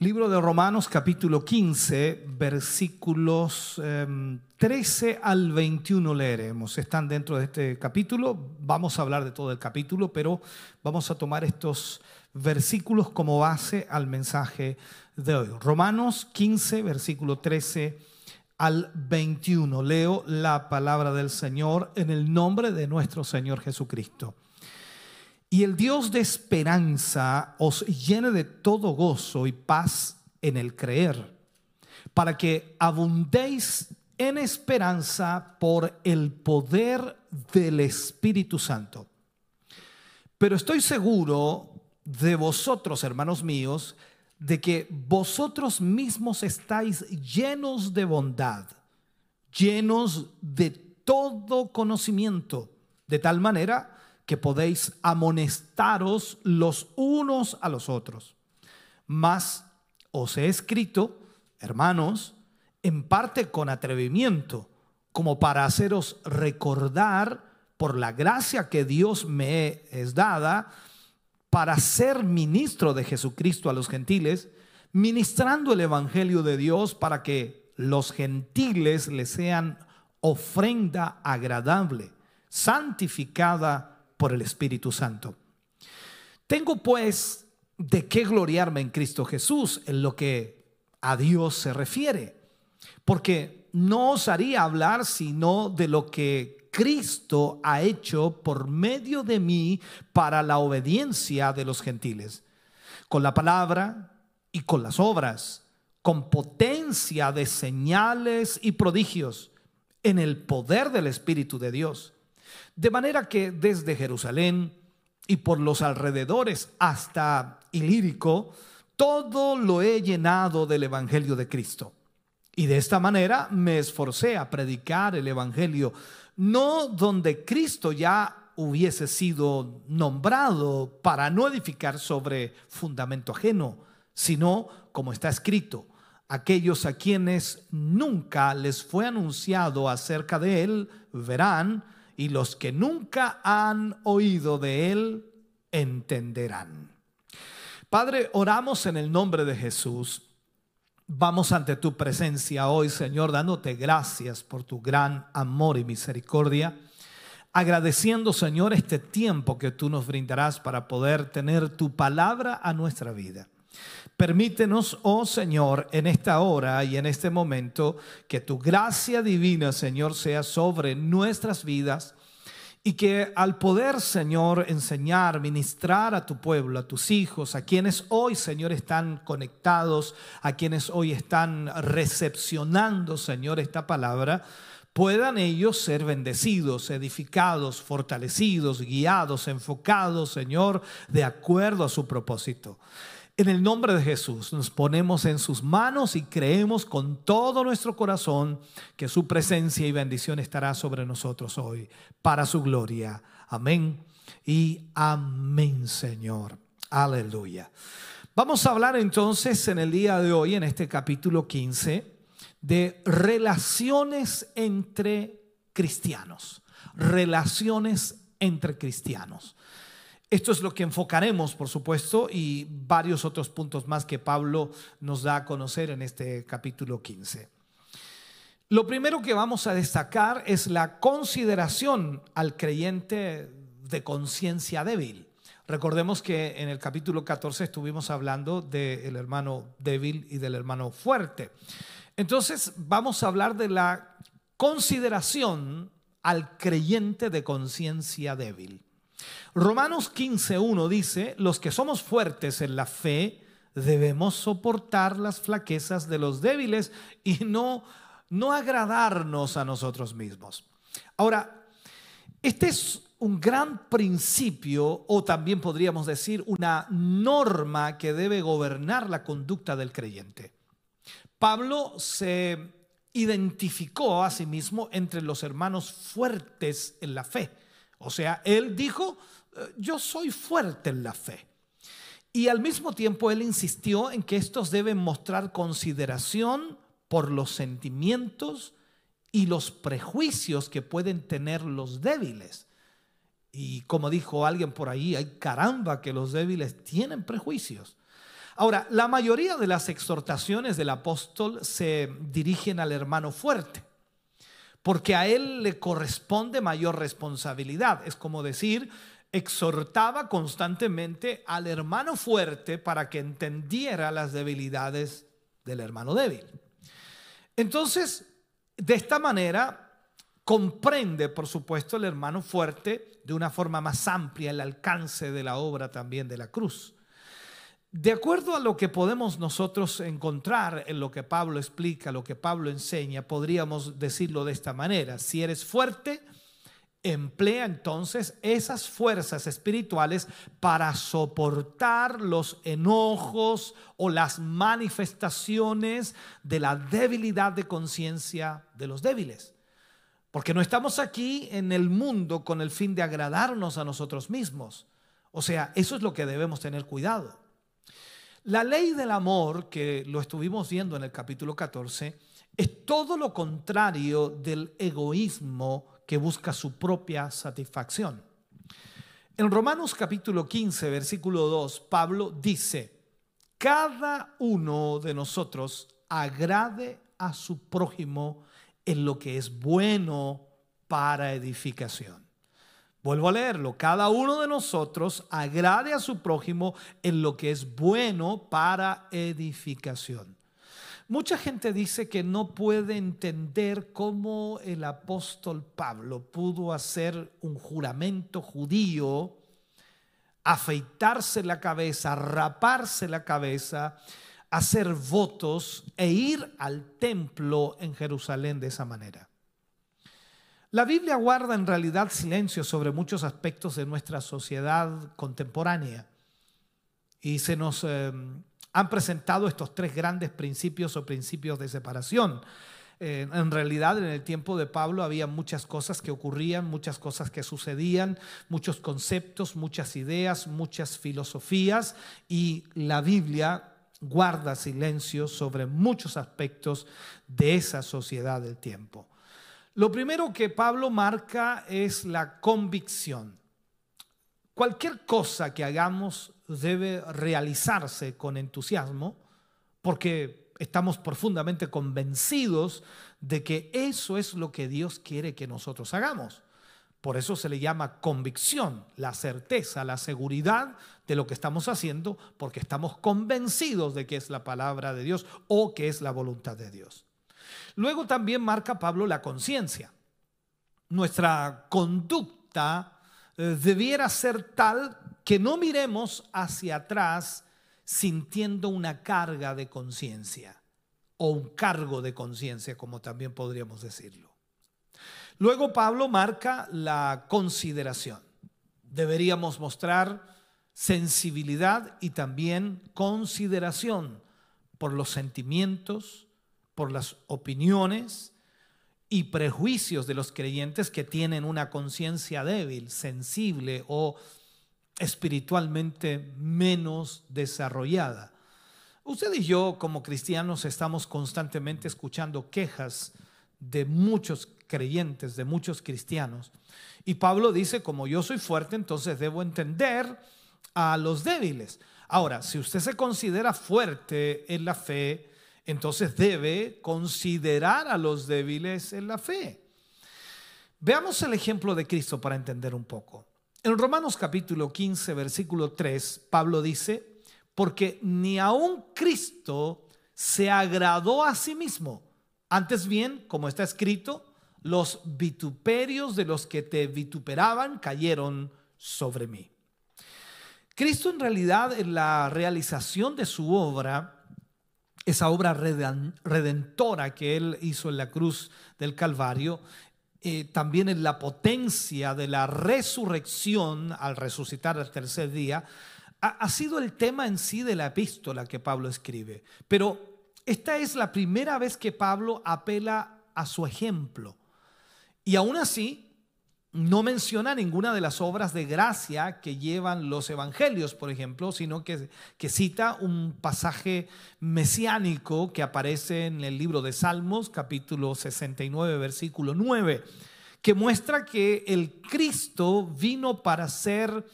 Libro de Romanos capítulo 15, versículos 13 em, al 21 leeremos. Están dentro de este capítulo. Vamos a hablar de todo el capítulo, pero vamos a tomar estos versículos como base al mensaje de hoy. Romanos 15, versículo 13 al 21. Leo la palabra del Señor en el nombre de nuestro Señor Jesucristo. Y el Dios de esperanza os llene de todo gozo y paz en el creer, para que abundéis en esperanza por el poder del Espíritu Santo. Pero estoy seguro de vosotros, hermanos míos, de que vosotros mismos estáis llenos de bondad, llenos de todo conocimiento, de tal manera que podéis amonestaros los unos a los otros. Mas os he escrito, hermanos, en parte con atrevimiento, como para haceros recordar por la gracia que Dios me es dada, para ser ministro de Jesucristo a los gentiles, ministrando el Evangelio de Dios para que los gentiles le sean ofrenda agradable, santificada por el Espíritu Santo. Tengo pues de qué gloriarme en Cristo Jesús en lo que a Dios se refiere, porque no osaría hablar sino de lo que Cristo ha hecho por medio de mí para la obediencia de los gentiles, con la palabra y con las obras, con potencia de señales y prodigios, en el poder del Espíritu de Dios de manera que desde Jerusalén y por los alrededores hasta Ilírico, todo lo he llenado del Evangelio de Cristo. Y de esta manera me esforcé a predicar el Evangelio, no donde Cristo ya hubiese sido nombrado para no edificar sobre fundamento ajeno, sino, como está escrito, aquellos a quienes nunca les fue anunciado acerca de él verán y los que nunca han oído de Él entenderán. Padre, oramos en el nombre de Jesús. Vamos ante tu presencia hoy, Señor, dándote gracias por tu gran amor y misericordia. Agradeciendo, Señor, este tiempo que tú nos brindarás para poder tener tu palabra a nuestra vida. Permítenos, oh Señor, en esta hora y en este momento, que tu gracia divina, Señor, sea sobre nuestras vidas y que al poder, Señor, enseñar, ministrar a tu pueblo, a tus hijos, a quienes hoy, Señor, están conectados, a quienes hoy están recepcionando, Señor, esta palabra, puedan ellos ser bendecidos, edificados, fortalecidos, guiados, enfocados, Señor, de acuerdo a su propósito. En el nombre de Jesús nos ponemos en sus manos y creemos con todo nuestro corazón que su presencia y bendición estará sobre nosotros hoy para su gloria. Amén y amén, Señor. Aleluya. Vamos a hablar entonces en el día de hoy, en este capítulo 15, de relaciones entre cristianos. Relaciones entre cristianos. Esto es lo que enfocaremos, por supuesto, y varios otros puntos más que Pablo nos da a conocer en este capítulo 15. Lo primero que vamos a destacar es la consideración al creyente de conciencia débil. Recordemos que en el capítulo 14 estuvimos hablando del hermano débil y del hermano fuerte. Entonces vamos a hablar de la consideración al creyente de conciencia débil. Romanos 15.1 dice, los que somos fuertes en la fe debemos soportar las flaquezas de los débiles y no, no agradarnos a nosotros mismos. Ahora, este es un gran principio o también podríamos decir una norma que debe gobernar la conducta del creyente. Pablo se identificó a sí mismo entre los hermanos fuertes en la fe. O sea, él dijo, eh, yo soy fuerte en la fe. Y al mismo tiempo él insistió en que estos deben mostrar consideración por los sentimientos y los prejuicios que pueden tener los débiles. Y como dijo alguien por ahí, hay caramba que los débiles tienen prejuicios. Ahora, la mayoría de las exhortaciones del apóstol se dirigen al hermano fuerte, porque a él le corresponde mayor responsabilidad. Es como decir, exhortaba constantemente al hermano fuerte para que entendiera las debilidades del hermano débil. Entonces, de esta manera, comprende, por supuesto, el hermano fuerte de una forma más amplia el alcance de la obra también de la cruz. De acuerdo a lo que podemos nosotros encontrar en lo que Pablo explica, lo que Pablo enseña, podríamos decirlo de esta manera. Si eres fuerte, emplea entonces esas fuerzas espirituales para soportar los enojos o las manifestaciones de la debilidad de conciencia de los débiles. Porque no estamos aquí en el mundo con el fin de agradarnos a nosotros mismos. O sea, eso es lo que debemos tener cuidado. La ley del amor, que lo estuvimos viendo en el capítulo 14, es todo lo contrario del egoísmo que busca su propia satisfacción. En Romanos capítulo 15, versículo 2, Pablo dice, cada uno de nosotros agrade a su prójimo en lo que es bueno para edificación. Vuelvo a leerlo, cada uno de nosotros agrade a su prójimo en lo que es bueno para edificación. Mucha gente dice que no puede entender cómo el apóstol Pablo pudo hacer un juramento judío, afeitarse la cabeza, raparse la cabeza, hacer votos e ir al templo en Jerusalén de esa manera. La Biblia guarda en realidad silencio sobre muchos aspectos de nuestra sociedad contemporánea y se nos eh, han presentado estos tres grandes principios o principios de separación. Eh, en realidad, en el tiempo de Pablo había muchas cosas que ocurrían, muchas cosas que sucedían, muchos conceptos, muchas ideas, muchas filosofías y la Biblia guarda silencio sobre muchos aspectos de esa sociedad del tiempo. Lo primero que Pablo marca es la convicción. Cualquier cosa que hagamos debe realizarse con entusiasmo porque estamos profundamente convencidos de que eso es lo que Dios quiere que nosotros hagamos. Por eso se le llama convicción, la certeza, la seguridad de lo que estamos haciendo, porque estamos convencidos de que es la palabra de Dios o que es la voluntad de Dios. Luego también marca Pablo la conciencia. Nuestra conducta eh, debiera ser tal que no miremos hacia atrás sintiendo una carga de conciencia o un cargo de conciencia, como también podríamos decirlo. Luego Pablo marca la consideración. Deberíamos mostrar sensibilidad y también consideración por los sentimientos, por las opiniones, y prejuicios de los creyentes que tienen una conciencia débil, sensible o espiritualmente menos desarrollada. Usted y yo como cristianos estamos constantemente escuchando quejas de muchos creyentes, de muchos cristianos. Y Pablo dice, como yo soy fuerte, entonces debo entender a los débiles. Ahora, si usted se considera fuerte en la fe, entonces debe considerar a los débiles en la fe. Veamos el ejemplo de Cristo para entender un poco. En Romanos capítulo 15, versículo 3, Pablo dice, porque ni aun Cristo se agradó a sí mismo. Antes bien, como está escrito, los vituperios de los que te vituperaban cayeron sobre mí. Cristo en realidad en la realización de su obra esa obra redentora que Él hizo en la cruz del Calvario, eh, también en la potencia de la resurrección al resucitar al tercer día, ha, ha sido el tema en sí de la epístola que Pablo escribe. Pero esta es la primera vez que Pablo apela a su ejemplo. Y aún así, no menciona ninguna de las obras de gracia que llevan los evangelios, por ejemplo, sino que, que, cita un pasaje mesiánico que aparece en el libro de Salmos, capítulo 69, versículo 9, que muestra que el Cristo vino para ser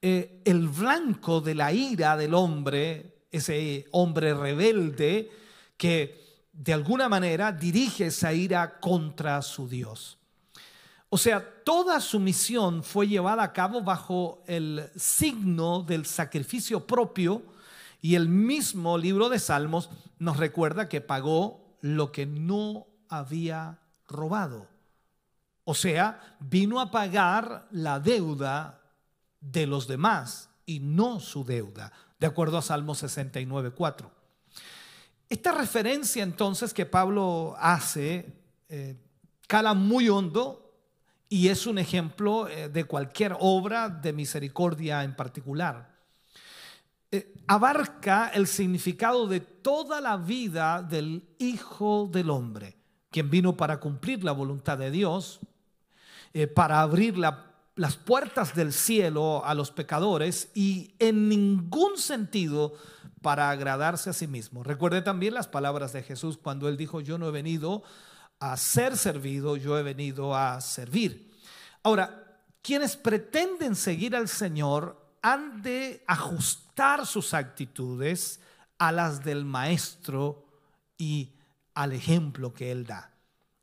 eh, el blanco de la ira del hombre, ese hombre rebelde que de alguna manera dirige esa ira contra su Dios. O sea, toda su misión fue llevada a cabo bajo el signo del sacrificio propio y el mismo libro de Salmos nos recuerda que pagó lo que no había robado. O sea, vino a pagar la deuda de los demás y no su deuda, de acuerdo a Salmo 69, 4. Esta referencia entonces que Pablo hace eh, cala muy hondo y es un ejemplo eh, de cualquier obra de misericordia en particular. Eh, abarca el significado de toda la vida del Hijo del Hombre, quien vino para cumplir la voluntad de Dios, eh, para abrir las puertas del cielo a los pecadores y en ningún sentido para agradarse a sí mismo. Recuerde también las palabras de Jesús cuando él dijo, yo no he venido a ser servido, yo he venido a servir. Ahora, quienes pretenden seguir al Señor han de ajustar sus actitudes a las del Maestro y al ejemplo que Él da.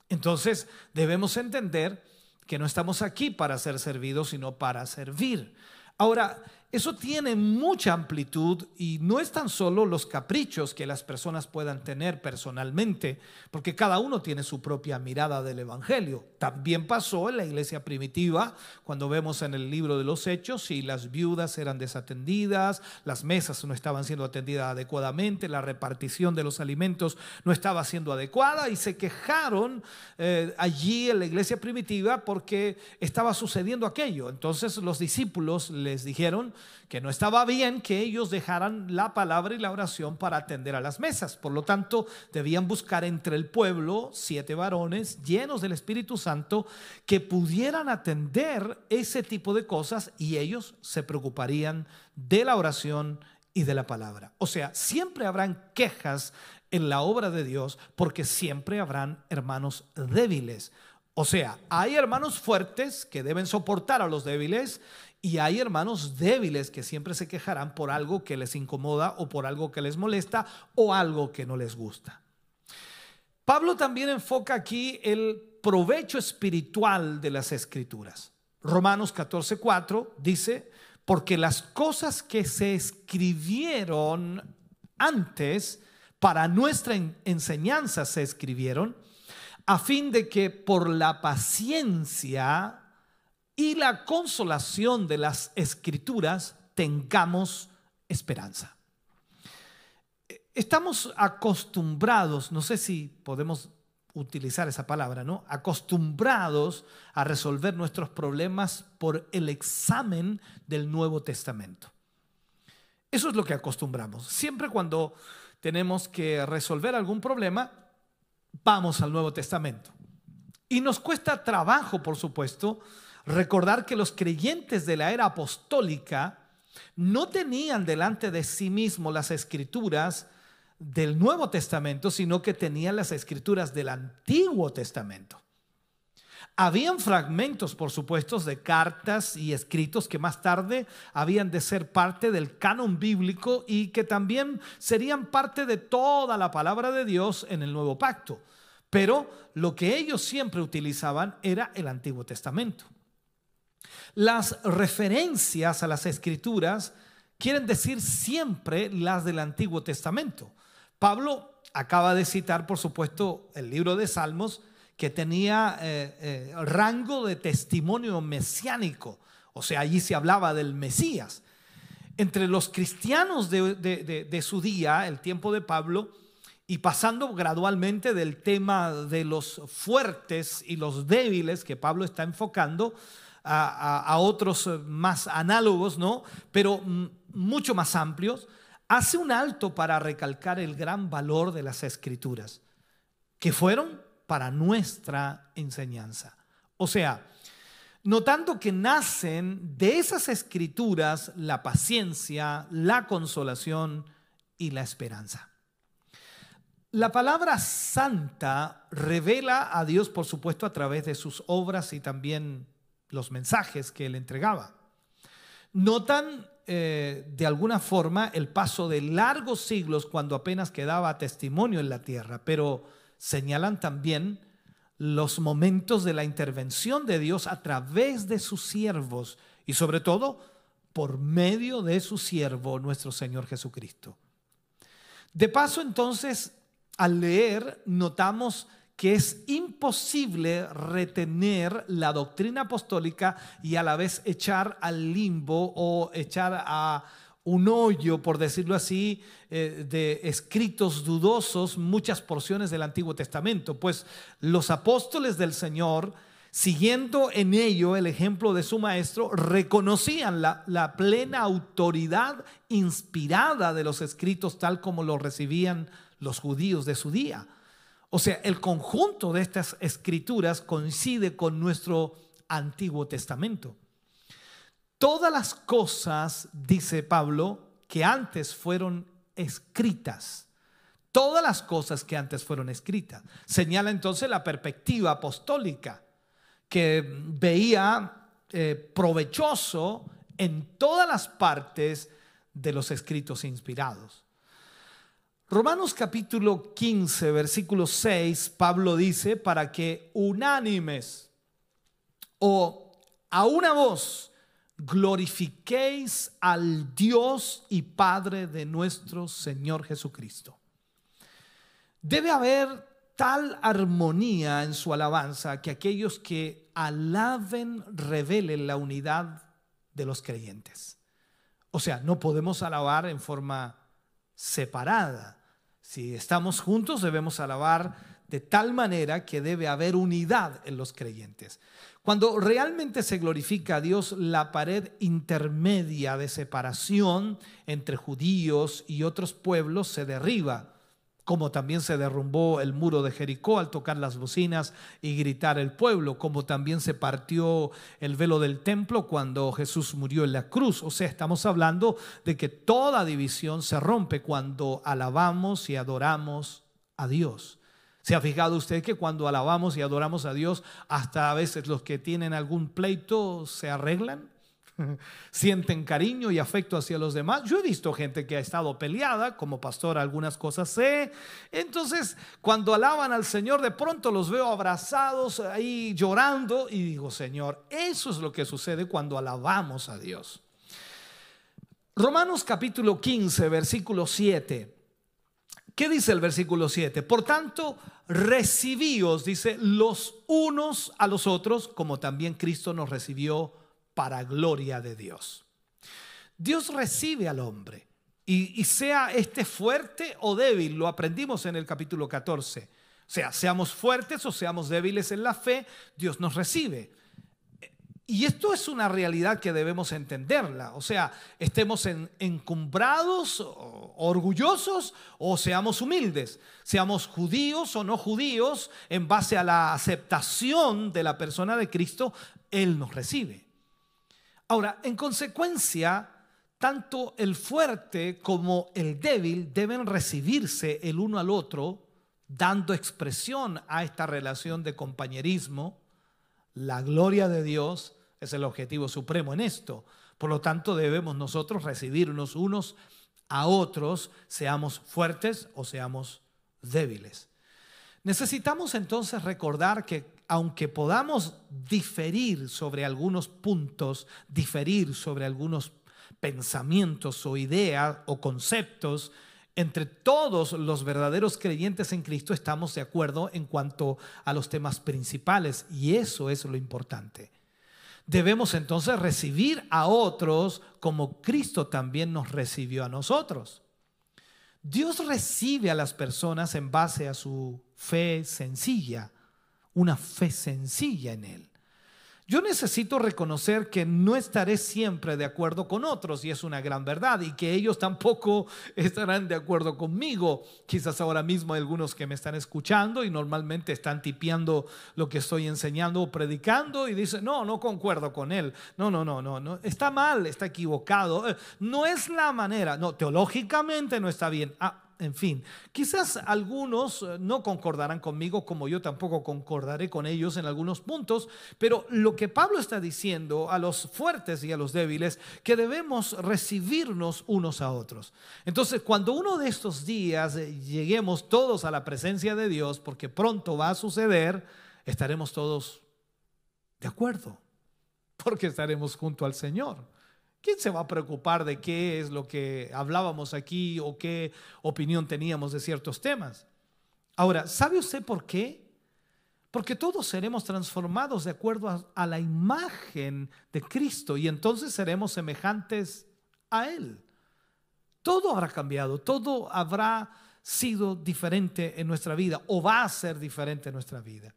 Entonces, debemos entender que no estamos aquí para ser servidos, sino para servir. Ahora, eso tiene mucha amplitud y no es tan solo los caprichos que las personas puedan tener personalmente, porque cada uno tiene su propia mirada del Evangelio. También pasó en la iglesia primitiva, cuando vemos en el libro de los Hechos, si las viudas eran desatendidas, las mesas no estaban siendo atendidas adecuadamente, la repartición de los alimentos no estaba siendo adecuada y se quejaron eh, allí en la iglesia primitiva porque estaba sucediendo aquello. Entonces los discípulos les dijeron, que no estaba bien que ellos dejaran la palabra y la oración para atender a las mesas. Por lo tanto, debían buscar entre el pueblo siete varones llenos del Espíritu Santo que pudieran atender ese tipo de cosas y ellos se preocuparían de la oración y de la palabra. O sea, siempre habrán quejas en la obra de Dios porque siempre habrán hermanos débiles. O sea, hay hermanos fuertes que deben soportar a los débiles y hay hermanos débiles que siempre se quejarán por algo que les incomoda o por algo que les molesta o algo que no les gusta. Pablo también enfoca aquí el provecho espiritual de las escrituras. Romanos 14:4 dice, porque las cosas que se escribieron antes para nuestra enseñanza se escribieron, a fin de que por la paciencia y la consolación de las escrituras tengamos esperanza. Estamos acostumbrados, no sé si podemos utilizar esa palabra, ¿no? Acostumbrados a resolver nuestros problemas por el examen del Nuevo Testamento. Eso es lo que acostumbramos. Siempre cuando tenemos que resolver algún problema, vamos al Nuevo Testamento. Y nos cuesta trabajo, por supuesto, recordar que los creyentes de la era apostólica no tenían delante de sí mismos las escrituras del Nuevo Testamento, sino que tenían las escrituras del Antiguo Testamento. Habían fragmentos, por supuesto, de cartas y escritos que más tarde habían de ser parte del canon bíblico y que también serían parte de toda la palabra de Dios en el nuevo pacto. Pero lo que ellos siempre utilizaban era el Antiguo Testamento. Las referencias a las escrituras quieren decir siempre las del Antiguo Testamento. Pablo acaba de citar, por supuesto, el libro de Salmos, que tenía eh, eh, rango de testimonio mesiánico, o sea, allí se hablaba del Mesías. Entre los cristianos de su día, el tiempo de Pablo, y pasando gradualmente del tema de los fuertes y los débiles que Pablo está enfocando, a, otros eh, más análogos, ¿no? Pero mm, mucho más amplios. hace un alto para recalcar el gran valor de las escrituras, que fueron para nuestra enseñanza. O sea, notando que nacen de esas escrituras la paciencia, la consolación y la esperanza. La palabra santa revela a Dios, por supuesto, a través de sus obras y también los mensajes que él entregaba. Notan eh, de alguna forma el paso de largos siglos cuando apenas quedaba testimonio en la tierra, pero señalan también los momentos de la intervención de Dios a través de sus siervos y sobre todo por medio de su siervo, nuestro Señor Jesucristo. De paso, entonces, al leer, notamos que es imposible retener la doctrina apostólica y a la vez echar al limbo o echar a un hoyo, por decirlo así, eh, de escritos dudosos muchas porciones del Antiguo Testamento, pues los apóstoles del Señor, siguiendo en ello el ejemplo de su maestro, reconocían la, la plena autoridad inspirada de los escritos tal como lo recibían los judíos de su día. O sea, el conjunto de estas escrituras coincide con nuestro Antiguo Testamento. Todas las cosas, dice Pablo, que antes fueron escritas, todas las cosas que antes fueron escritas, señala entonces la perspectiva apostólica, que veía eh, provechoso en todas las partes de los escritos inspirados. Romanos capítulo 15, versículo 6, Pablo dice, para que unánimes o a una voz glorifiquéis al Dios y Padre de nuestro Señor Jesucristo. Debe haber tal armonía en su alabanza que aquellos que alaben revelen la unidad de los creyentes. O sea, no podemos alabar en forma separada si estamos juntos debemos alabar de tal manera que debe haber unidad en los creyentes. Cuando realmente se glorifica a Dios, la pared intermedia de separación entre judíos y otros pueblos se derriba como también se derrumbó el muro de Jericó al tocar las bocinas y gritar el pueblo, como también se partió el velo del templo cuando Jesús murió en la cruz. O sea, estamos hablando de que toda división se rompe cuando alabamos y adoramos a Dios. ¿Se ha fijado usted que cuando alabamos y adoramos a Dios, hasta a veces los que tienen algún pleito se arreglan? sienten cariño y afecto hacia los demás. Yo he visto gente que ha estado peleada, como pastor algunas cosas sé. Entonces, cuando alaban al Señor, de pronto los veo abrazados ahí llorando y digo, Señor, eso es lo que sucede cuando alabamos a Dios. Romanos capítulo 15, versículo 7. ¿Qué dice el versículo 7? Por tanto, recibíos, dice, los unos a los otros, como también Cristo nos recibió para gloria de Dios. Dios recibe al hombre y, sea este fuerte o débil, lo aprendimos en el capítulo 14. O sea, seamos fuertes o seamos débiles en la fe, Dios nos recibe. Y esto es una realidad que debemos entenderla. O sea, estemos encumbrados, orgullosos o seamos humildes. Seamos judíos o no judíos, en base a la aceptación de la persona de Cristo, Él nos recibe. Ahora, en consecuencia, tanto el fuerte como el débil deben recibirse el uno al otro, dando expresión a esta relación de compañerismo. La gloria de Dios es el objetivo supremo en esto. Por lo tanto, debemos nosotros recibirnos unos a otros, seamos fuertes o seamos débiles. Necesitamos entonces recordar que aunque podamos diferir sobre algunos puntos, diferir sobre algunos pensamientos o ideas o conceptos, entre todos los verdaderos creyentes en Cristo estamos de acuerdo en cuanto a los temas principales y eso es lo importante. Debemos entonces recibir a otros como Cristo también nos recibió a nosotros. Dios recibe a las personas en base a su fe sencilla una fe sencilla en Él. Yo necesito reconocer que no estaré siempre de acuerdo con otros y es una gran verdad y que ellos tampoco estarán de acuerdo conmigo. Quizás ahora mismo hay algunos que me están escuchando y normalmente están tipeando lo que estoy enseñando o predicando y dicen, no, no concuerdo con él. No, no, no, no, no. Está mal, está equivocado. Eh, no es la manera. No, teológicamente no está bien. Ah, en fin, quizás algunos eh, no concordarán conmigo como yo tampoco concordaré con ellos en algunos puntos, pero lo que Pablo está diciendo a los fuertes y a los débiles, que debemos recibirnos unos a otros. Entonces, cuando uno de estos días eh, lleguemos todos a la presencia de Dios, porque pronto va a suceder, estaremos todos de acuerdo, porque estaremos junto al Señor. ¿Quién se va a preocupar de qué es lo que hablábamos aquí o qué opinión teníamos de ciertos temas? Ahora, ¿sabe usted por qué? Porque todos seremos transformados de acuerdo a, la imagen de Cristo y entonces seremos semejantes a Él. Todo habrá cambiado, todo habrá sido diferente en nuestra vida o va a ser diferente en nuestra vida.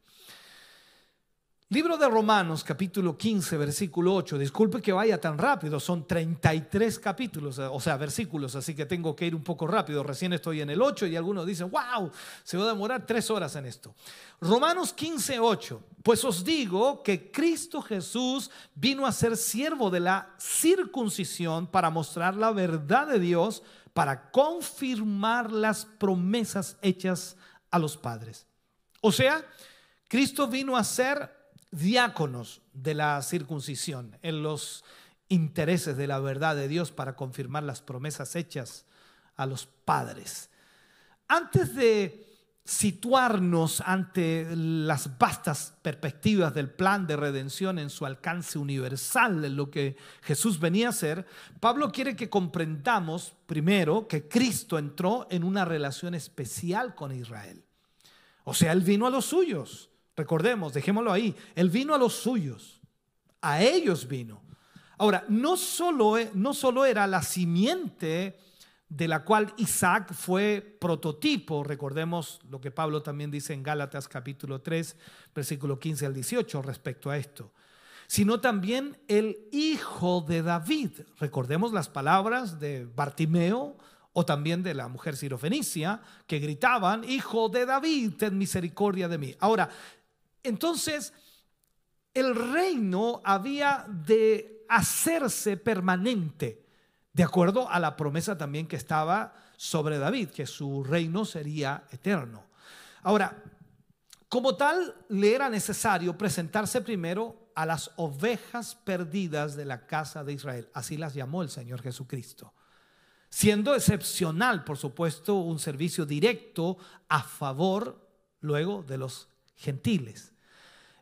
Libro de Romanos, capítulo 15, versículo 8. Disculpe que vaya tan rápido, son 33 capítulos, o sea, versículos, así que tengo que ir un poco rápido. Recién estoy en el 8 y algunos dicen, wow, se va a demorar tres horas en esto. Romanos 15, 8. Pues os digo que Cristo Jesús vino a ser siervo de la circuncisión para mostrar la verdad de Dios, para confirmar las promesas hechas a los padres. O sea, Cristo vino a ser diáconos de la circuncisión en los intereses de la verdad de Dios para confirmar las promesas hechas a los padres. Antes de situarnos ante las vastas perspectivas del plan de redención en su alcance universal, en lo que Jesús venía a hacer, Pablo quiere que comprendamos primero que Cristo entró en una relación especial con Israel. O sea, él vino a los suyos Recordemos, dejémoslo ahí. Él vino a los suyos. A ellos vino. Ahora, no solo, e, no solo era la simiente de la cual Isaac fue prototipo, recordemos lo que Pablo también dice en Gálatas capítulo 3, versículo 15 al 18 respecto a esto, sino también el hijo de David. Recordemos las palabras de Bartimeo, o también de la mujer sirofenicia, que gritaban, Hijo de David, ten misericordia de mí. Ahora, entonces, el reino había de hacerse permanente, de acuerdo a la promesa también que estaba sobre David, que su reino sería eterno. Ahora, como tal, le era necesario presentarse primero a las ovejas perdidas de la casa de Israel. Así las llamó el Señor Jesucristo. Siendo excepcional, por supuesto, un servicio directo a favor luego de los gentiles.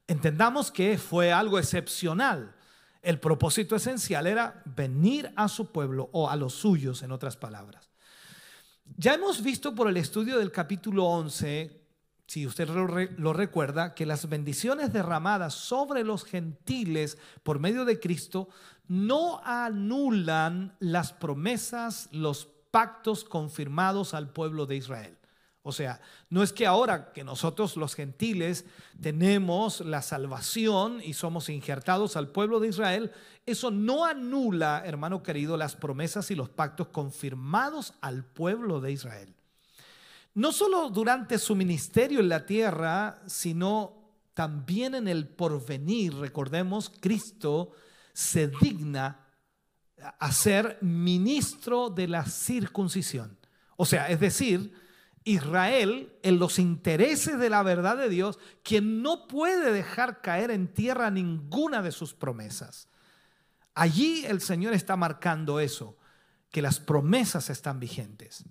Entendamos que fue algo excepcional. El propósito esencial era venir a su pueblo o a los suyos, en otras palabras. Ya hemos visto por el estudio del capítulo 11, si usted lo, recuerda, que las bendiciones derramadas sobre los gentiles por medio de Cristo no anulan las promesas, los pactos confirmados al pueblo de Israel. O sea, no es que ahora que nosotros los gentiles tenemos la salvación y somos injertados al pueblo de Israel, eso no anula, hermano querido, las promesas y los pactos confirmados al pueblo de Israel. No solo durante su ministerio en la tierra, sino también en el porvenir. Recordemos, Cristo se digna a ser ministro de la circuncisión. O sea, es decir, Israel en los intereses de la verdad de Dios, quien no puede dejar caer en tierra ninguna de sus promesas. Allí el Señor está marcando eso, que las promesas están vigentes.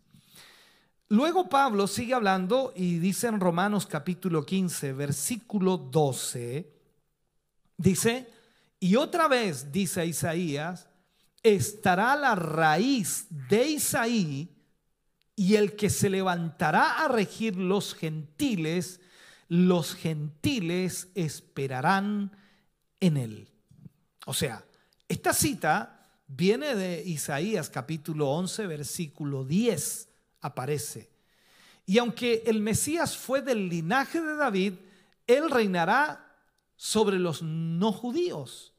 Luego Pablo sigue hablando y dice en Romanos capítulo 15, versículo 12, dice, y otra vez, dice Isaías, estará la raíz de Isaí y el que se levantará a regir los gentiles, los gentiles esperarán en él. O sea, esta cita viene de Isaías capítulo 11, versículo 10, aparece. Y aunque el Mesías fue del linaje de David, él reinará sobre los no judíos.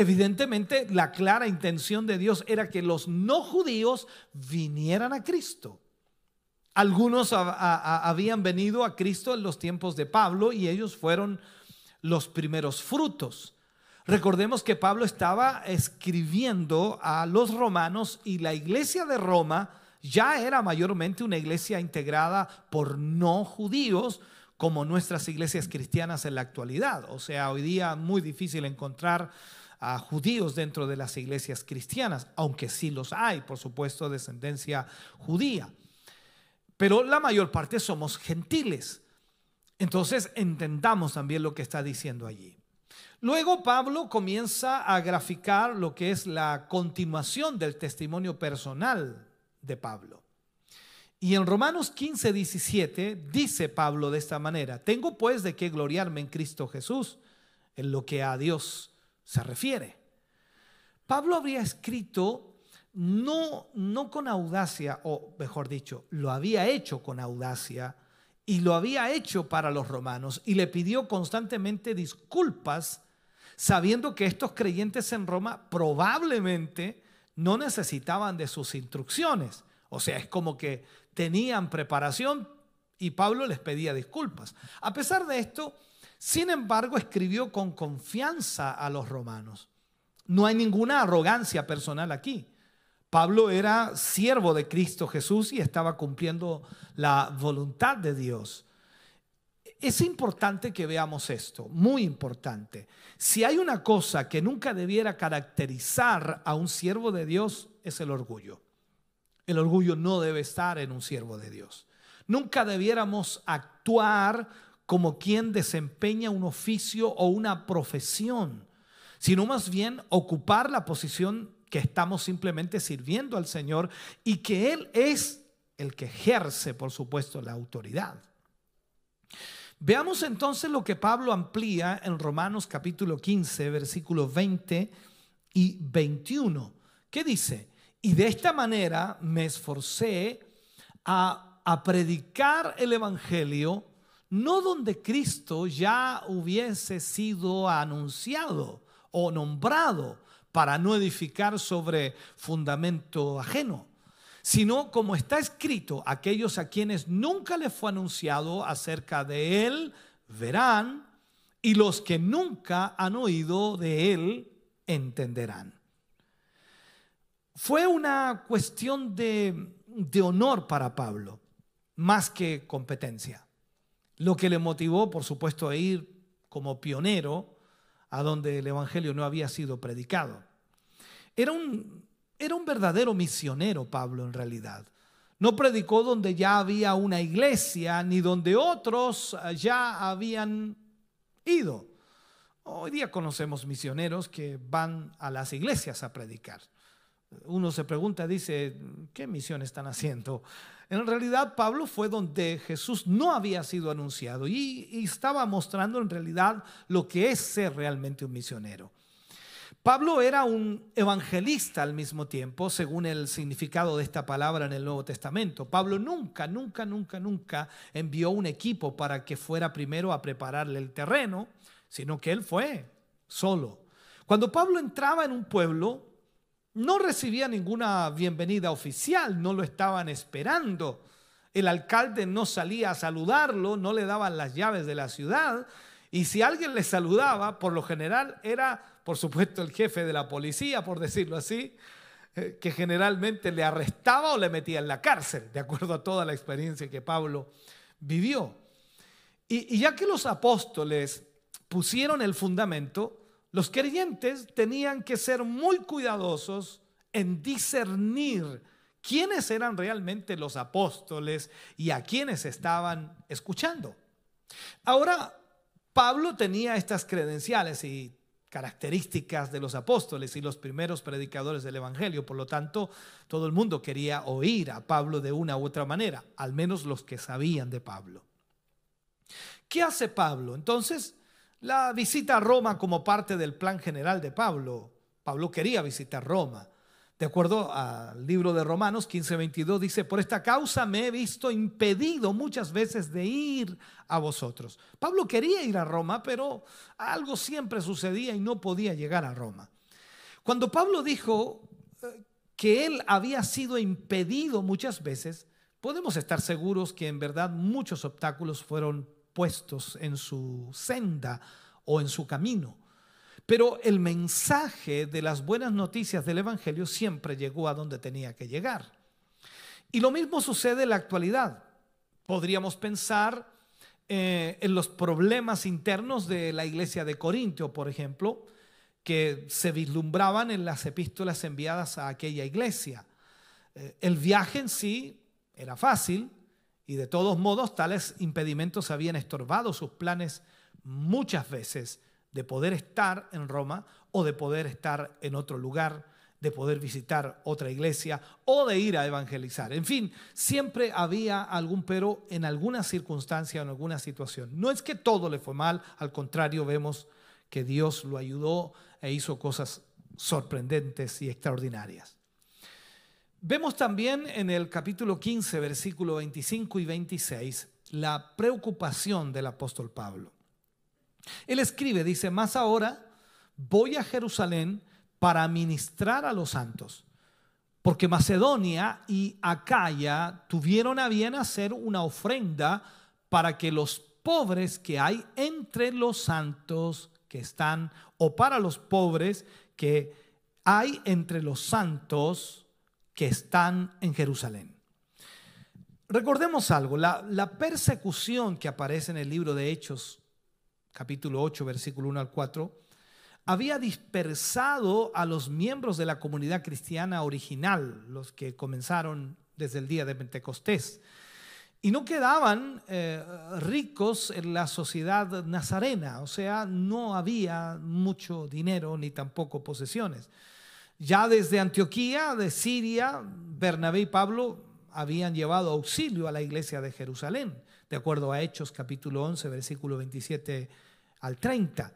Evidentemente, la clara intención de Dios era que los no judíos vinieran a Cristo. Algunos habían venido a Cristo en los tiempos de Pablo y ellos fueron los primeros frutos. Recordemos que Pablo estaba escribiendo a los romanos y la iglesia de Roma ya era mayormente una iglesia integrada por no judíos, como nuestras iglesias cristianas en la actualidad. O sea, hoy día muy difícil encontrar a judíos dentro de las iglesias cristianas, aunque sí los hay, por supuesto, descendencia judía. Pero la mayor parte somos gentiles. Entonces entendamos también lo que está diciendo allí. Luego Pablo comienza a graficar lo que es la continuación del testimonio personal de Pablo. Y en Romanos 15, 17 dice Pablo de esta manera, tengo pues de qué gloriarme en Cristo Jesús, en lo que a Dios se refiere. Pablo habría escrito no, no con audacia, o mejor dicho, lo había hecho con audacia y lo había hecho para los romanos y le pidió constantemente disculpas sabiendo que estos creyentes en Roma probablemente no necesitaban de sus instrucciones. O sea, es como que tenían preparación y Pablo les pedía disculpas. A pesar de esto, sin embargo, escribió con confianza a los romanos. No hay ninguna arrogancia personal aquí. Pablo era siervo de Cristo Jesús y estaba cumpliendo la voluntad de Dios. Es importante que veamos esto, muy importante. Si hay una cosa que nunca debiera caracterizar a un siervo de Dios, es el orgullo. El orgullo no debe estar en un siervo de Dios. Nunca debiéramos actuar como quien desempeña un oficio o una profesión, sino más bien ocupar la posición que estamos simplemente sirviendo al Señor y que Él es el que ejerce, por supuesto, la autoridad. Veamos entonces lo que Pablo amplía en Romanos capítulo 15, versículos 20 y 21. ¿Qué dice? Y de esta manera me esforcé a, a predicar el Evangelio no donde Cristo ya hubiese sido anunciado o nombrado para no edificar sobre fundamento ajeno, sino como está escrito, aquellos a quienes nunca les fue anunciado acerca de Él verán, y los que nunca han oído de Él entenderán. Fue una cuestión de, de honor para Pablo, más que competencia. Lo que le motivó, por supuesto, a ir como pionero a donde el Evangelio no había sido predicado. Era un, era un verdadero misionero Pablo en realidad. No predicó donde ya había una iglesia ni donde otros ya habían ido. Hoy día conocemos misioneros que van a las iglesias a predicar. Uno se pregunta, dice, ¿qué misión están haciendo? En realidad Pablo fue donde Jesús no había sido anunciado y, estaba mostrando en realidad lo que es ser realmente un misionero. Pablo era un evangelista al mismo tiempo, según el significado de esta palabra en el Nuevo Testamento. Pablo nunca, nunca, nunca, nunca envió un equipo para que fuera primero a prepararle el terreno, sino que él fue solo. Cuando Pablo entraba en un pueblo, no recibía ninguna bienvenida oficial, no lo estaban esperando. El alcalde no salía a saludarlo, no le daban las llaves de la ciudad. Y si alguien le saludaba, por lo general era, por supuesto, el jefe de la policía, por decirlo así, eh, que generalmente le arrestaba o le metía en la cárcel, de acuerdo a toda la experiencia que Pablo vivió. Y, y ya que los apóstoles pusieron el fundamento, los creyentes tenían que ser muy cuidadosos en discernir quiénes eran realmente los apóstoles y a quienes estaban escuchando. Ahora, Pablo tenía estas credenciales y características de los apóstoles y los primeros predicadores del Evangelio. Por lo tanto, todo el mundo quería oír a Pablo de una u otra manera, al menos los que sabían de Pablo. ¿Qué hace Pablo? Entonces, la visita a Roma como parte del plan general de Pablo. Pablo quería visitar Roma, De acuerdo al libro de Romanos 15:22 dice, por esta causa me he visto impedido muchas veces de ir a vosotros. Pablo quería ir a Roma, pero algo siempre sucedía y no podía llegar a Roma. Cuando Pablo dijo eh, que él había sido impedido muchas veces, podemos estar seguros que en verdad muchos obstáculos fueron puestos en su senda o en su camino. Pero el mensaje de las buenas noticias del Evangelio siempre llegó a donde tenía que llegar. Y lo mismo sucede en la actualidad. Podríamos pensar eh, en los problemas internos de la iglesia de Corintio, por ejemplo, que se vislumbraban en las epístolas enviadas a aquella iglesia. Eh, el viaje en sí era fácil y de todos modos tales impedimentos habían estorbado sus planes muchas veces de poder estar en Roma o de poder estar en otro lugar, de poder visitar otra iglesia o de ir a evangelizar. En fin, siempre había algún pero en alguna circunstancia en alguna situación. No es que todo le fue mal, al contrario, vemos que Dios lo ayudó e hizo cosas sorprendentes y extraordinarias. Vemos también en el capítulo 15, versículo 25 y 26, la preocupación del apóstol Pablo. Él escribe, dice, más ahora voy a Jerusalén para ministrar a los santos, porque Macedonia y Acaya tuvieron a bien hacer una ofrenda para que los pobres que hay entre los santos que están, o para los pobres que hay entre los santos que están en Jerusalén. Recordemos algo, la, persecución que aparece en el libro de Hechos capítulo 8, versículo 1 al 4, había dispersado a los miembros de la comunidad cristiana original, los que comenzaron desde el día de Pentecostés. Y no quedaban eh, ricos en la sociedad nazarena, o sea, no había mucho dinero ni tampoco posesiones. Ya desde Antioquía, de Siria, Bernabé y Pablo habían llevado auxilio a la iglesia de Jerusalén, de acuerdo a Hechos capítulo 11, versículo 27 al 30.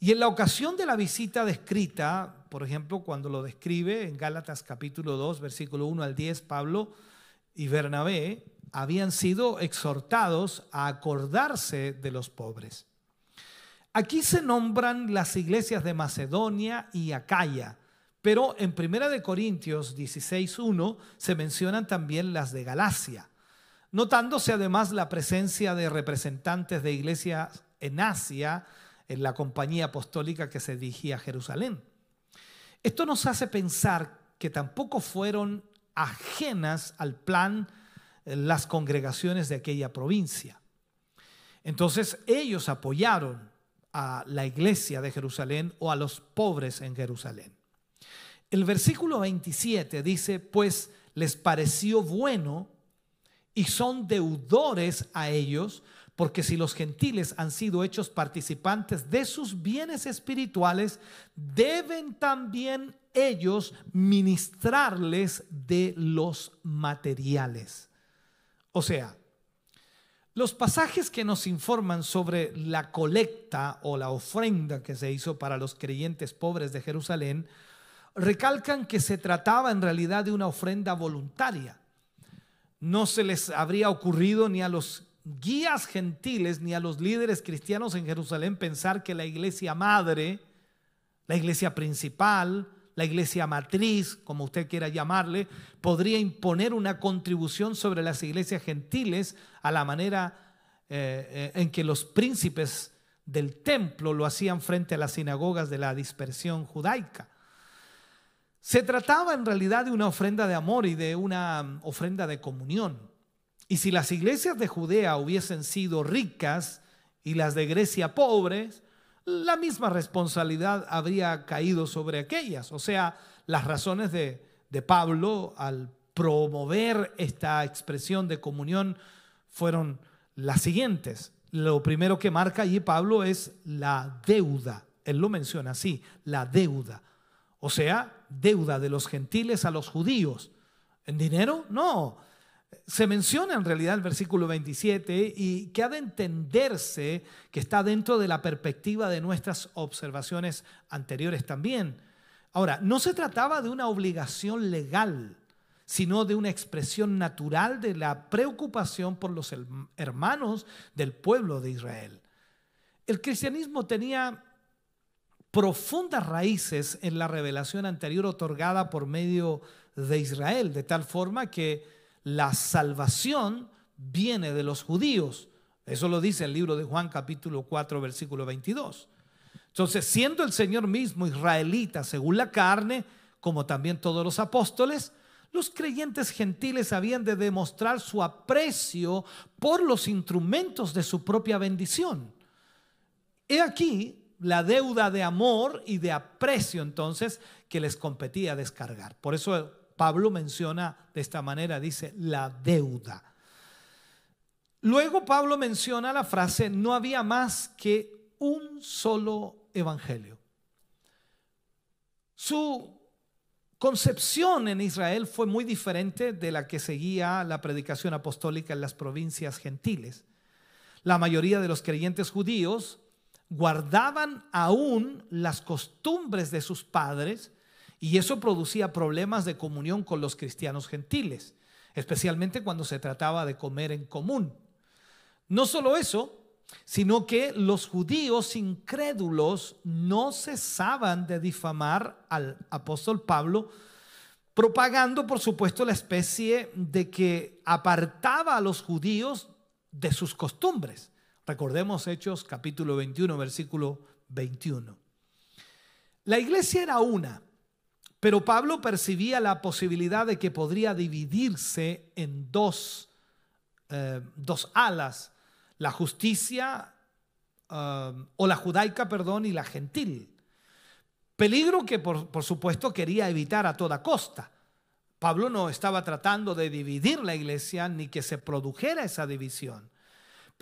Y en la ocasión de la visita descrita, por ejemplo, cuando lo describe en Gálatas capítulo 2, versículo 1 al 10, Pablo y Bernabé habían sido exhortados a acordarse de los pobres. Aquí se nombran las iglesias de Macedonia y Acaya, pero en 1 de Corintios 16:1 se mencionan también las de Galacia, notándose además la presencia de representantes de iglesias en Asia, en la compañía apostólica que se dirigía a Jerusalén. Esto nos hace pensar que tampoco fueron ajenas al plan eh, las congregaciones de aquella provincia. Entonces ellos apoyaron a la iglesia de Jerusalén o a los pobres en Jerusalén. El versículo 27 dice, pues les pareció bueno y son deudores a ellos porque si los gentiles han sido hechos participantes de sus bienes espirituales, deben también ellos ministrarles de los materiales. O sea, los pasajes que nos informan sobre la colecta o la ofrenda que se hizo para los creyentes pobres de Jerusalén recalcan que se trataba en realidad de una ofrenda voluntaria. No se les habría ocurrido ni a los guías gentiles ni a los líderes cristianos en Jerusalén pensar que la iglesia madre, la iglesia principal, la iglesia matriz, como usted quiera llamarle, podría imponer una contribución sobre las iglesias gentiles a la manera eh, eh, en que los príncipes del templo lo hacían frente a las sinagogas de la dispersión judaica. Se trataba en realidad de una ofrenda de amor y de una mm, ofrenda de comunión. Y si las iglesias de Judea hubiesen sido ricas y las de Grecia pobres, la misma responsabilidad habría caído sobre aquellas. O sea, las razones de, Pablo al promover esta expresión de comunión fueron las siguientes. Lo primero que marca allí Pablo es la deuda. Él lo menciona así, la deuda. O sea, deuda de los gentiles a los judíos. ¿En dinero? No se menciona en realidad el versículo 27 y que ha de entenderse que está dentro de la perspectiva de nuestras observaciones anteriores también. Ahora, no se trataba de una obligación legal, sino de una expresión natural de la preocupación por los hermanos del pueblo de Israel. El cristianismo tenía profundas raíces en la revelación anterior otorgada por medio de Israel, de tal forma que la salvación viene de los judíos. Eso lo dice el libro de Juan capítulo 4 versículo 22. Entonces, siendo el Señor mismo israelita según la carne, como también todos los apóstoles, los creyentes gentiles habían de demostrar su aprecio por los instrumentos de su propia bendición. He aquí la deuda de amor y de aprecio entonces que les competía descargar. Por eso Pablo menciona de esta manera, dice, la deuda. Luego Pablo menciona la frase, no había más que un solo evangelio. Su concepción en Israel fue muy diferente de la que seguía la predicación apostólica en las provincias gentiles. La mayoría de los creyentes judíos guardaban aún las costumbres de sus padres y eso producía problemas de comunión con los cristianos gentiles, especialmente cuando se trataba de comer en común. No solo eso, sino que los judíos incrédulos no cesaban de difamar al apóstol Pablo, propagando, por supuesto, la especie de que apartaba a los judíos de sus costumbres. Recordemos Hechos capítulo 21, versículo 21. La iglesia era una, pero Pablo percibía la posibilidad de que podría dividirse en dos, eh, dos alas, la justicia um, o la judaica, perdón, y la gentil. Peligro que por, por supuesto quería evitar a toda costa. Pablo no estaba tratando de dividir la iglesia ni que se produjera esa división.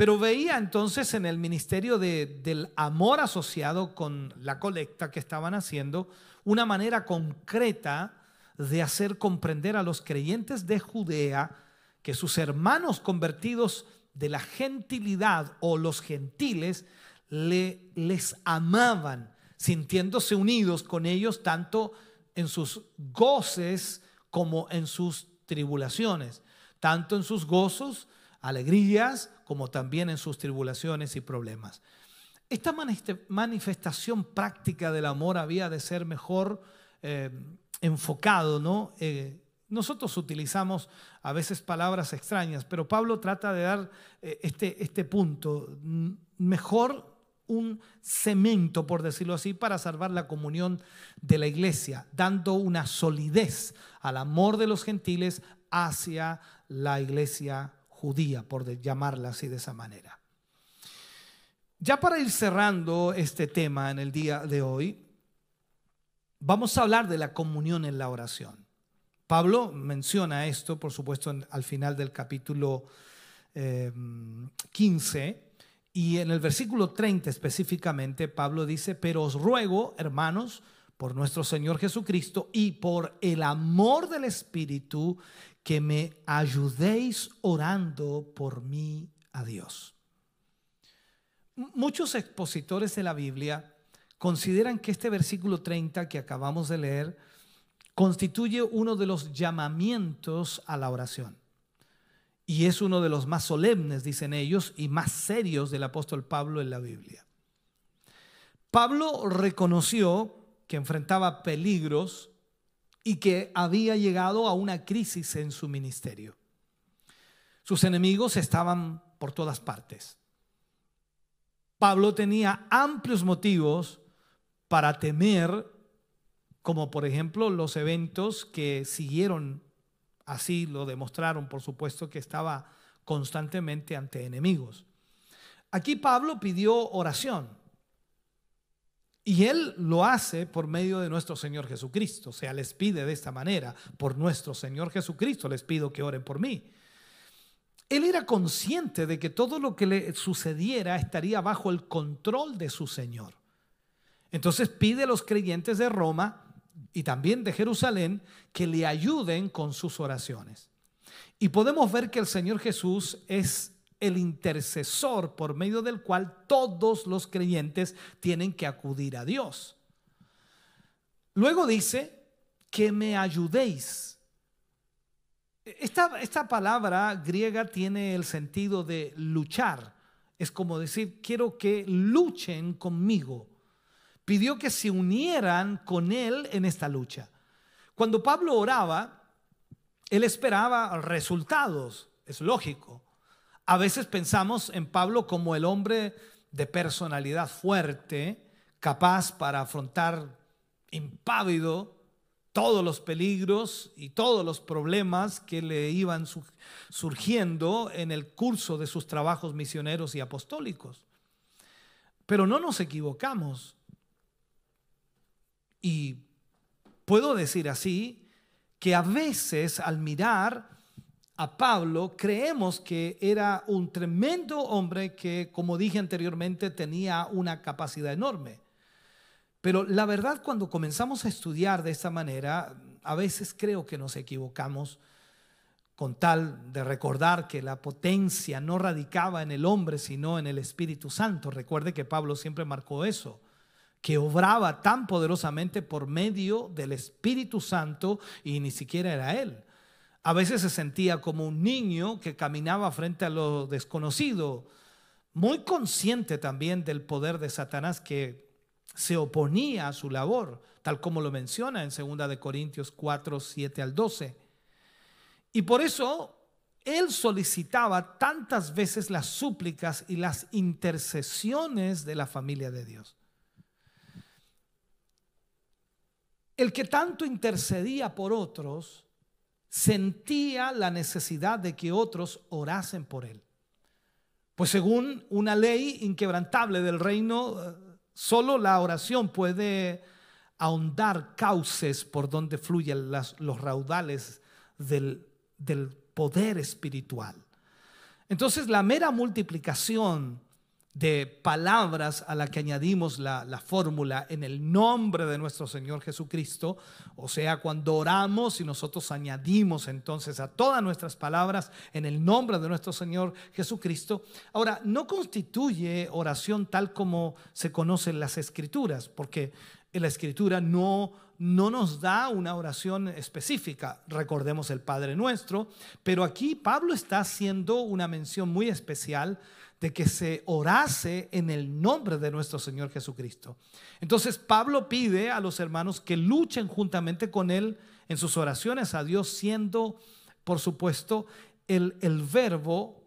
Pero veía entonces en el ministerio del amor asociado con la colecta que estaban haciendo una manera concreta de hacer comprender a los creyentes de Judea que sus hermanos convertidos de la gentilidad o los gentiles le, les amaban, sintiéndose unidos con ellos tanto en sus goces como en sus tribulaciones, tanto en sus gozos, alegrías, como también en sus tribulaciones y problemas. Esta manifestación práctica del amor había de ser mejor eh, enfocado, ¿no? Eh, nosotros utilizamos a veces palabras extrañas, pero Pablo trata de dar eh, este, este punto, mejor un cemento, por decirlo así, para salvar la comunión de la iglesia, dando una solidez al amor de los gentiles hacia la iglesia judía, por llamarla así de esa manera. Ya para ir cerrando este tema en el día de hoy, vamos a hablar de la comunión en la oración. Pablo menciona esto, por supuesto, al final del capítulo 15, eh, y en el versículo 30 específicamente, Pablo dice, pero os ruego, hermanos, por nuestro Señor Jesucristo y por el amor del Espíritu, que me ayudéis orando por mí a Dios. Muchos expositores de la Biblia consideran que este versículo 30 que acabamos de leer constituye uno de los llamamientos a la oración. Y es uno de los más solemnes, dicen ellos, y más serios del apóstol Pablo en la Biblia. Pablo reconoció que enfrentaba peligros y que había llegado a una crisis en su ministerio. Sus enemigos estaban por todas partes. Pablo tenía amplios motivos para temer, como por ejemplo los eventos que siguieron, así lo demostraron, por supuesto que estaba constantemente ante enemigos. Aquí Pablo pidió oración. Y Él lo hace por medio de nuestro Señor Jesucristo. O sea, les pide de esta manera, por nuestro Señor Jesucristo les pido que oren por mí. Él era consciente de que todo lo que le sucediera estaría bajo el control de su Señor. Entonces pide a los creyentes de Roma y también de Jerusalén que le ayuden con sus oraciones. Y podemos ver que el Señor Jesús es el intercesor por medio del cual todos los creyentes tienen que acudir a Dios. Luego dice que me ayudéis. Esta, esta palabra griega tiene el sentido de luchar. Es como decir, quiero que luchen conmigo. Pidió que se unieran con él en esta lucha. Cuando Pablo oraba, él esperaba resultados, es lógico. A veces pensamos en Pablo como el hombre de personalidad fuerte, capaz para afrontar impávido todos los peligros y todos los problemas que le iban surgiendo en el curso de sus trabajos misioneros y apostólicos. Pero no nos equivocamos. Y puedo decir así que a veces al mirar a Pablo creemos que era un tremendo hombre que, como dije anteriormente, tenía una capacidad enorme. Pero la verdad, cuando comenzamos a estudiar de esta manera, a veces creo que nos equivocamos con tal de recordar que la potencia no radicaba en el hombre, sino en el Espíritu Santo. Recuerde que Pablo siempre marcó eso, que obraba tan poderosamente por medio del Espíritu Santo y ni siquiera era él. A veces se sentía como un niño que caminaba frente a lo desconocido, muy consciente también del poder de Satanás que se oponía a su labor, tal como lo menciona en 2 de Corintios 4, 7 al 12. Y por eso él solicitaba tantas veces las súplicas y las intercesiones de la familia de Dios. El que tanto intercedía por otros sentía la necesidad de que otros orasen por él. Pues según una ley inquebrantable del reino Solo la oración puede ahondar cauces por donde fluyen los raudales del, del poder espiritual. Entonces la mera multiplicación de palabras a la que añadimos la, fórmula en el nombre de nuestro Señor Jesucristo, o sea, cuando oramos y nosotros añadimos entonces a todas nuestras palabras en el nombre de nuestro Señor Jesucristo, ahora no constituye oración tal como se conocen las escrituras, porque en la escritura no, no nos da una oración específica, recordemos el Padre nuestro, pero aquí Pablo está haciendo una mención muy especial de que se orase en el nombre de nuestro Señor Jesucristo. Entonces Pablo pide a los hermanos que luchen juntamente con él en sus oraciones a Dios, siendo, por supuesto, el, el verbo,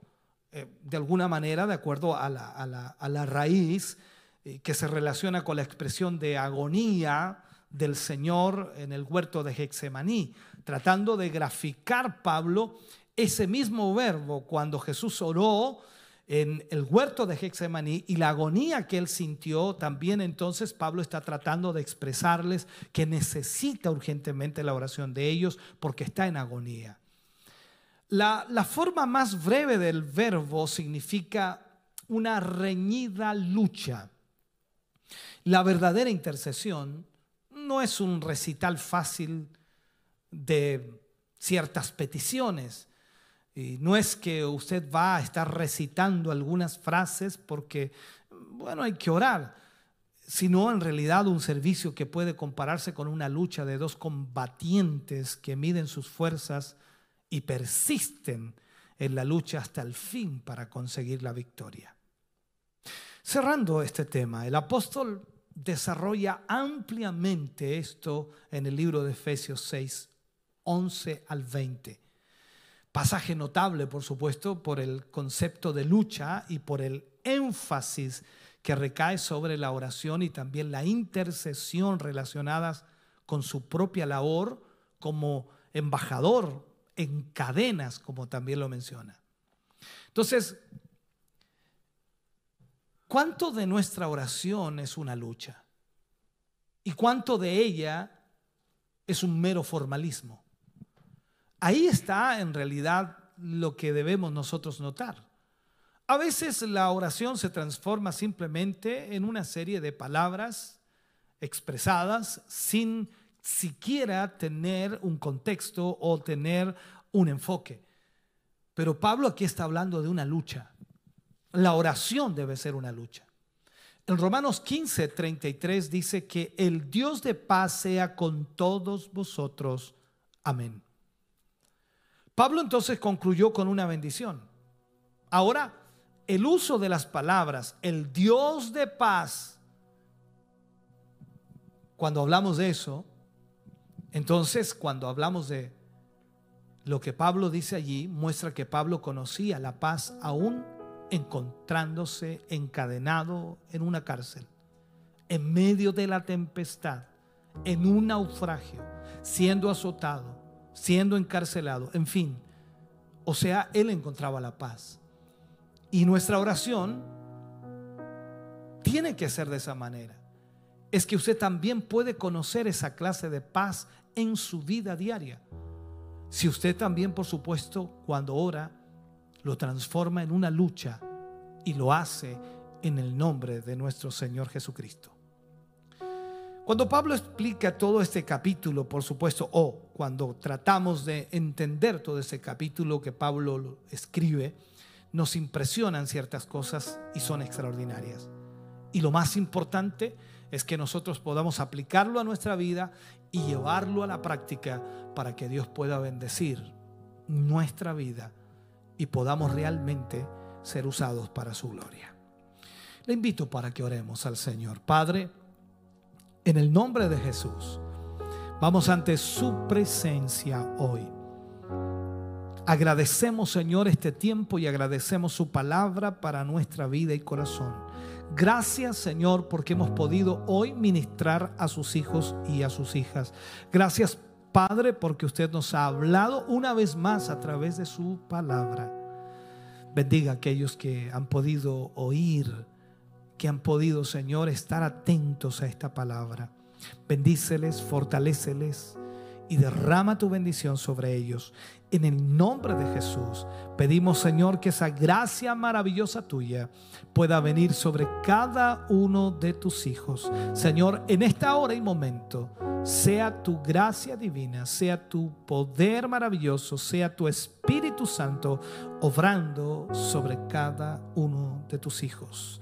eh, de alguna manera, de acuerdo a la, a la, raíz, eh, que se relaciona con la expresión de agonía del Señor en el huerto de Hexemaní, tratando de graficar Pablo ese mismo verbo cuando Jesús oró en el huerto de Hexemaní y la agonía que él sintió, también entonces Pablo está tratando de expresarles que necesita urgentemente la oración de ellos porque está en agonía. La, la forma más breve del verbo significa una reñida lucha. La verdadera intercesión no es un recital fácil de ciertas peticiones y no es que usted va a estar recitando algunas frases porque, bueno, hay que orar, sino en realidad un servicio que puede compararse con una lucha de dos combatientes que miden sus fuerzas y persisten en la lucha hasta el fin para conseguir la victoria. Cerrando este tema, el apóstol desarrolla ampliamente esto en el libro de Efesios 6, 11 al 20. Pasaje notable, por supuesto, por el concepto de lucha y por el énfasis que recae sobre la oración y también la intercesión relacionadas con su propia labor como embajador en cadenas, como también lo menciona. Entonces, ¿cuánto de nuestra oración es una lucha? ¿Y cuánto de ella es un mero formalismo? Ahí está en realidad lo que debemos nosotros notar. A veces la oración se transforma simplemente en una serie de palabras expresadas sin siquiera tener un contexto o tener un enfoque. Pero Pablo aquí está hablando de una lucha. La oración debe ser una lucha. En Romanos 15, 33 dice que el Dios de paz sea con todos vosotros. Amén. Pablo entonces concluyó con una bendición. Ahora, el uso de las palabras, el Dios de paz, cuando hablamos de eso, entonces cuando hablamos de lo que Pablo dice allí, muestra que Pablo conocía la paz aún encontrándose encadenado en una cárcel, en medio de la tempestad, en un naufragio, siendo azotado, siendo encarcelado, en fin. O sea, él encontraba la paz. Y nuestra oración tiene que ser de esa manera. Es que usted también puede conocer esa clase de paz en su vida diaria. Si usted también, por supuesto, cuando ora, lo transforma en una lucha y lo hace en el nombre de nuestro Señor Jesucristo. Cuando Pablo explica todo este capítulo, por supuesto, o cuando tratamos de entender todo ese capítulo que Pablo escribe, nos impresionan ciertas cosas y son extraordinarias. Y lo más importante es que nosotros podamos aplicarlo a nuestra vida y llevarlo a la práctica para que Dios pueda bendecir nuestra vida y podamos realmente ser usados para su gloria. Le invito para que oremos al Señor. Padre, en el nombre de Jesús, vamos ante su presencia hoy. Agradecemos, Señor, este tiempo y agradecemos su palabra para nuestra vida y corazón. Gracias, Señor, porque hemos podido hoy ministrar a sus hijos y a sus hijas. Gracias, Padre, porque usted nos ha hablado una vez más a través de su palabra. Bendiga a aquellos que han podido oír, que han podido, Señor, estar atentos a esta palabra. Bendíceles, fortaléceles y derrama tu bendición sobre ellos. En el nombre de Jesús pedimos, Señor, que esa gracia maravillosa tuya pueda venir sobre cada uno de tus hijos. Señor, en esta hora y momento, sea tu gracia divina, sea tu poder maravilloso, sea tu Espíritu Santo obrando sobre cada uno de tus hijos.